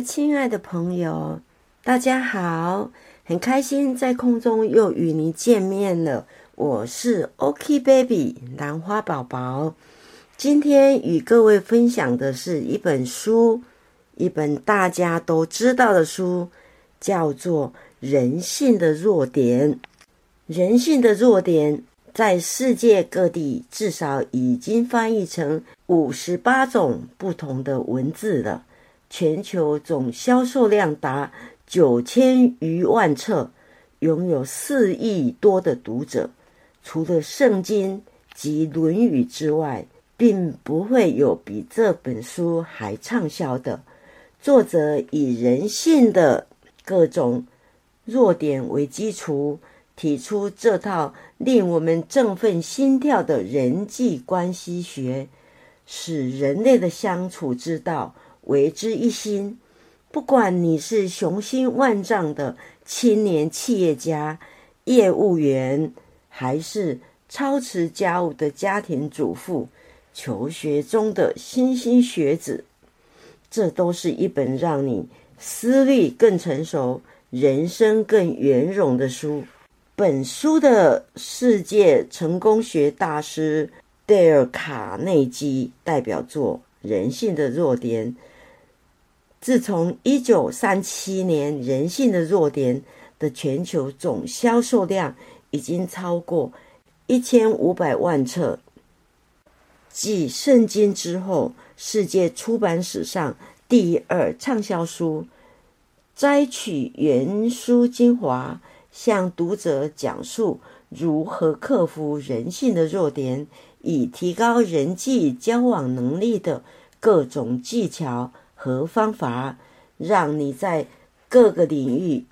亲爱的朋友，大家好，很开心在空中又与您见面了。我是 OK Baby 兰花宝宝，今天与各位分享的是一本书，一本大家都知道的书，叫做《人性的弱点》。人性的弱点在世界各地至少已经翻译成五十八种不同的文字了。全球总销售量达九千余万册，拥有四亿多的读者。除了《圣经》及《论语》之外，并不会有比这本书还畅销的。作者以人性的各种弱点为基础，提出这套令我们振奋心跳的人际关系学，使人类的相处之道。为之一心，不管你是雄心万丈的青年企业家、业务员，还是操持家务的家庭主妇、求学中的新兴学子，这都是一本让你思虑更成熟、人生更圆融的书。本书的世界成功学大师戴尔·卡内基代表作《人性的弱点》。自从一九三七年，《人性的弱点》的全球总销售量已经超过一千五百万册，继《圣经》之后，世界出版史上第二畅销书。摘取原书精华，向读者讲述如何克服人性的弱点，以提高人际交往能力的各种技巧。和方法，让你在各个领域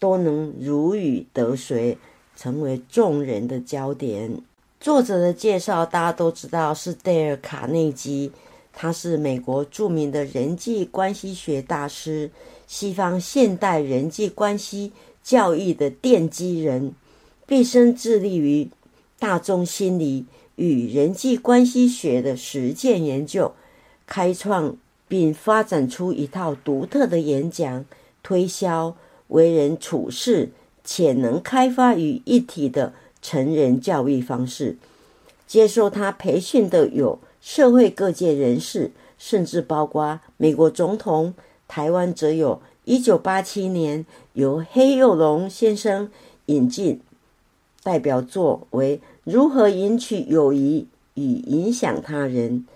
都能如鱼得水，成为众人的焦点。作者的介绍大家都知道是戴尔·卡内基，他是美国著名的人际关系学大师，西方现代人际关系教育的奠基人，毕生致力于大众心理与人际关系学的实践研究，开创。并发展出一套独特的演讲、推销、为人处事潜能开发于一体的成人教育方式。接受他培训的有社会各界人士，甚至包括美国总统。台湾则有一九八七年由黑幼龙先生引进，代表作为《如何赢取友谊与影响他人》。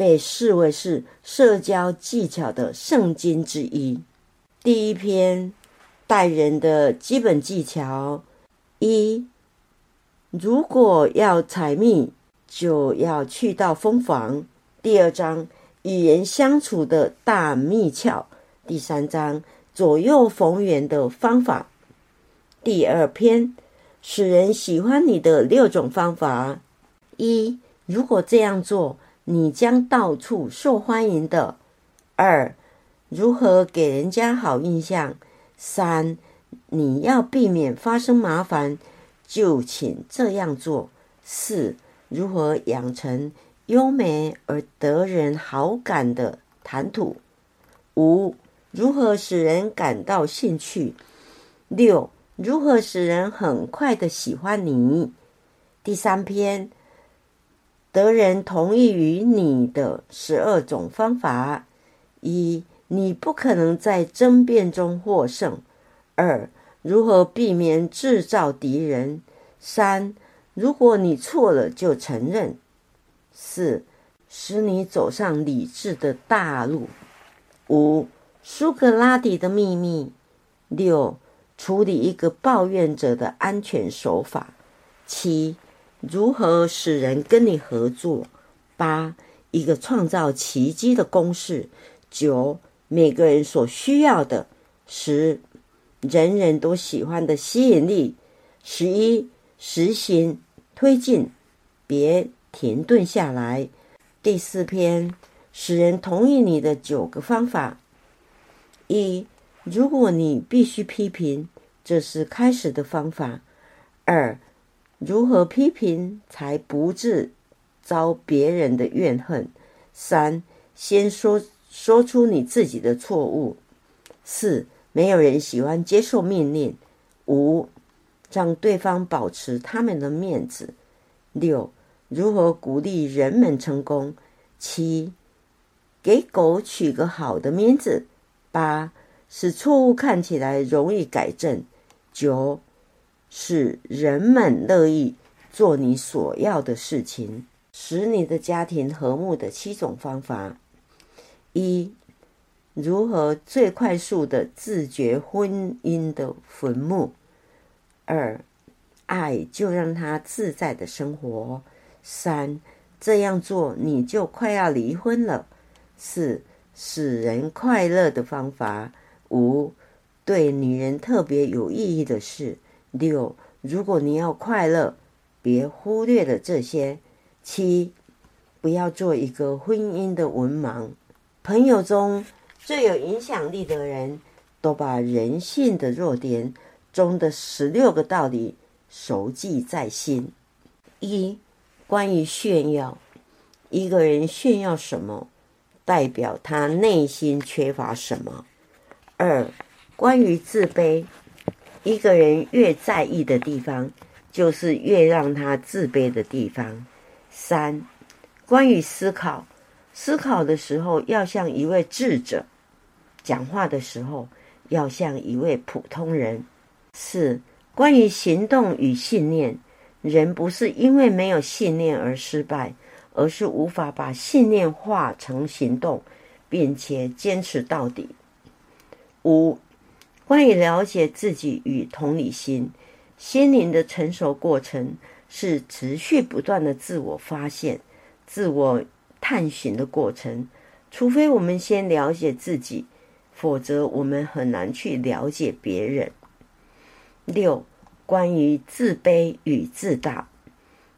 被视为是社交技巧的圣经之一。第一篇待人的基本技巧：一，如果要采蜜，就要去到蜂房。第二章与人相处的大秘窍。第三章左右逢源的方法。第二篇使人喜欢你的六种方法。一，如果这样做。你将到处受欢迎的。二，如何给人家好印象？三，你要避免发生麻烦，就请这样做。四，如何养成优美而得人好感的谈吐？五，如何使人感到兴趣？六，如何使人很快的喜欢你？第三篇。得人同意于你的十二种方法：一、你不可能在争辩中获胜；二、如何避免制造敌人；三、如果你错了就承认；四、使你走上理智的大路；五、苏格拉底的秘密；六、处理一个抱怨者的安全手法；七。如何使人跟你合作？八，一个创造奇迹的公式。九，每个人所需要的。十，人人都喜欢的吸引力。十一，实行推进，别停顿下来。第四篇，使人同意你的九个方法。一，如果你必须批评，这是开始的方法。二。如何批评才不致遭别人的怨恨？三，先说说出你自己的错误。四，没有人喜欢接受命令。五，让对方保持他们的面子。六，如何鼓励人们成功？七，给狗取个好的名字。八，使错误看起来容易改正。九，使人们乐意做你所要的事情。使你的家庭和睦的七种方法：一、如何最快速的自觉婚姻的坟墓；二、爱就让他自在的生活；三、这样做你就快要离婚了；四、使人快乐的方法；五、对女人特别有意义的事；六、如果你要快乐，别忽略了这些。七，不要做一个婚姻的文盲。朋友中最有影响力的人，都把人性的弱点中的十六个道理熟记在心。一，关于炫耀，一个人炫耀什么，代表他内心缺乏什么。二，关于自卑，一个人越在意的地方，就是越让他自卑的地方。三，关于思考，思考的时候要像一位智者，讲话的时候要像一位普通人。四，关于行动与信念，人不是因为没有信念而失败，而是无法把信念化成行动，并且坚持到底。五，关于了解自己与同理心，心灵的成熟过程。是持续不断的自我发现、自我探寻的过程。除非我们先了解自己，否则我们很难去了解别人。六、关于自卑与自大，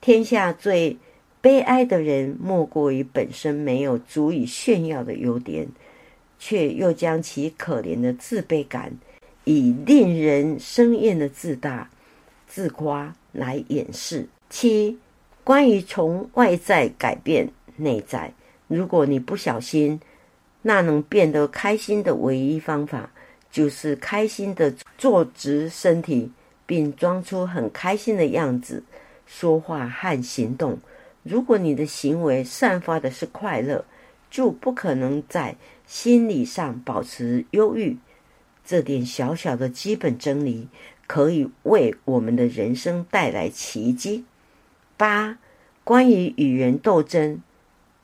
天下最悲哀的人，莫过于本身没有足以炫耀的优点，却又将其可怜的自卑感，以令人生厌的自大、自夸。来掩饰。七，关于从外在改变内在，如果你不小心，那能变得开心的唯一方法，就是开心的坐直身体，并装出很开心的样子，说话和行动。如果你的行为散发的是快乐，就不可能在心理上保持忧郁。这点小小的基本真理。可以为我们的人生带来奇迹。八、关于与人斗争，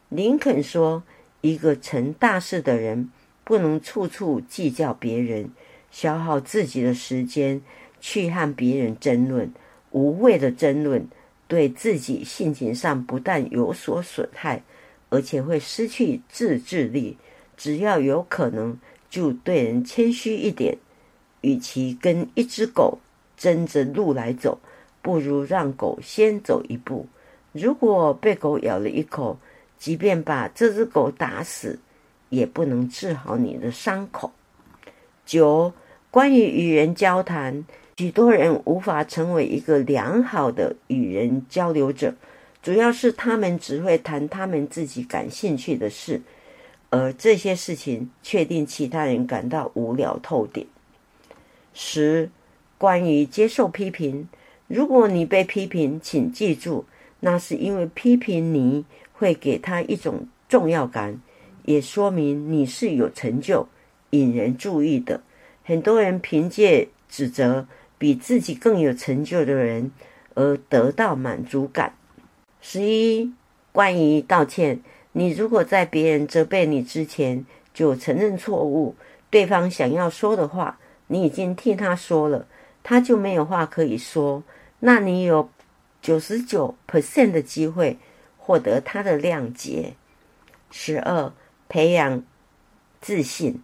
林肯说：“一个成大事的人，不能处处计较别人，消耗自己的时间去和别人争论。无谓的争论，对自己性情上不但有所损害，而且会失去自制力。只要有可能，就对人谦虚一点。”与其跟一只狗争着路来走，不如让狗先走一步。如果被狗咬了一口，即便把这只狗打死，也不能治好你的伤口。九，关于与人交谈，许多人无法成为一个良好的与人交流者，主要是他们只会谈他们自己感兴趣的事，而这些事情确定其他人感到无聊透顶。十，关于接受批评，如果你被批评，请记住，那是因为批评你会给他一种重要感，也说明你是有成就、引人注意的。很多人凭借指责比自己更有成就的人而得到满足感。十一，关于道歉，你如果在别人责备你之前就承认错误，对方想要说的话。你已经替他说了，他就没有话可以说。那你有九十九 percent 的机会获得他的谅解。十二，培养自信。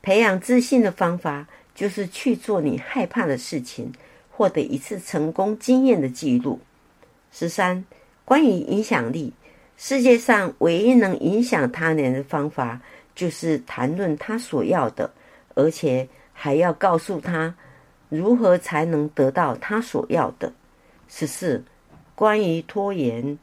培养自信的方法就是去做你害怕的事情，获得一次成功经验的记录。十三，关于影响力，世界上唯一能影响他人的方法，就是谈论他所要的，而且。还要告诉他如何才能得到他所要的。十四，关于拖延，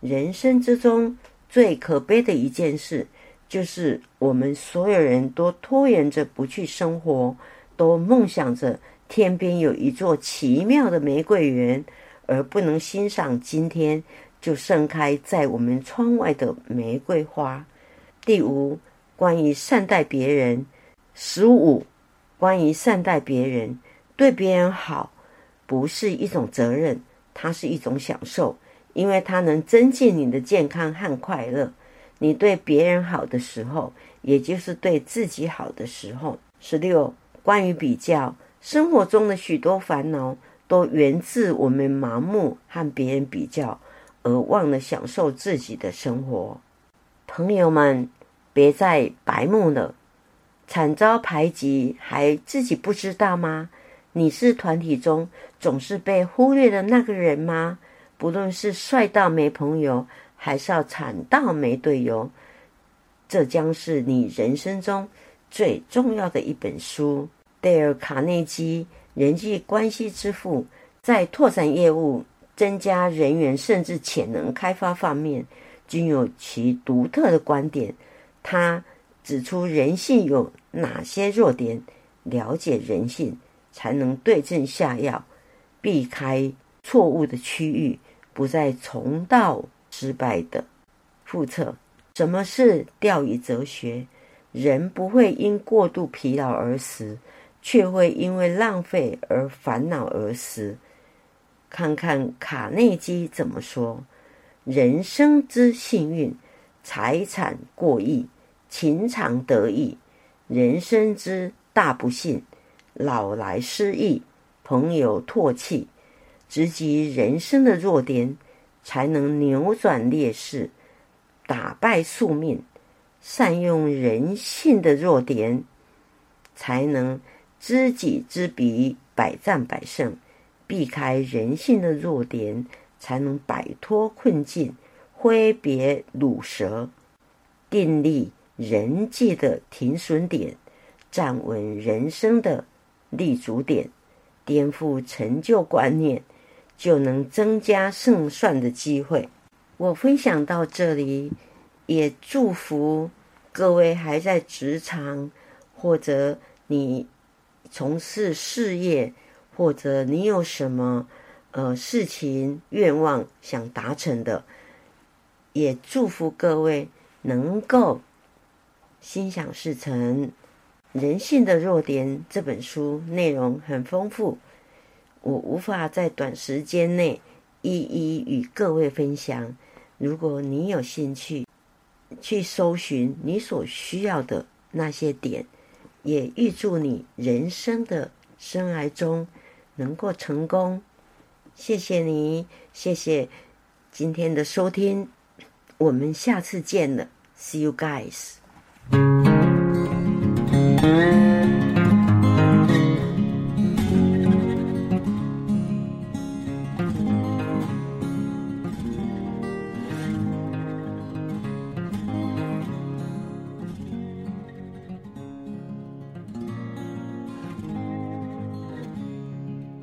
人生之中最可悲的一件事，就是我们所有人都拖延着不去生活，都梦想着天边有一座奇妙的玫瑰园，而不能欣赏今天就盛开在我们窗外的玫瑰花。第五，关于善待别人。十五，关于善待别人，对别人好，不是一种责任，它是一种享受，因为它能增进你的健康和快乐。你对别人好的时候，也就是对自己好的时候。十六，关于比较，生活中的许多烦恼都源自我们盲目和别人比较，而忘了享受自己的生活。朋友们，别再白目了。惨遭排挤，还自己不知道吗？你是团体中总是被忽略的那个人吗？不论是帅到没朋友，还是要惨到没队友，这将是你人生中最重要的一本书。戴尔·卡内基，人际关系之父，在拓展业务、增加人员甚至潜能开发方面，均有其独特的观点。他指出，人性有。哪些弱点？了解人性，才能对症下药，避开错误的区域，不再重蹈失败的覆辙。什么是钓鱼哲学？人不会因过度疲劳而死，却会因为浪费而烦恼而死。看看卡内基怎么说：人生之幸运，财产过亿，情场得意。人生之大不幸，老来失意，朋友唾弃，直击人生的弱点，才能扭转劣势，打败宿命。善用人性的弱点，才能知己知彼，百战百胜。避开人性的弱点，才能摆脱困境，挥别鲁蛇，定立。人际的停损点，站稳人生的立足点，颠覆成就观念，就能增加胜算的机会。我分享到这里，也祝福各位还在职场，或者你从事事业，或者你有什么呃事情愿望想达成的，也祝福各位能够。心想事成，《人性的弱点》这本书内容很丰富，我无法在短时间内一一与各位分享。如果你有兴趣去搜寻你所需要的那些点，也预祝你人生的生涯中能够成功。谢谢你，谢谢今天的收听，我们下次见了，See you guys。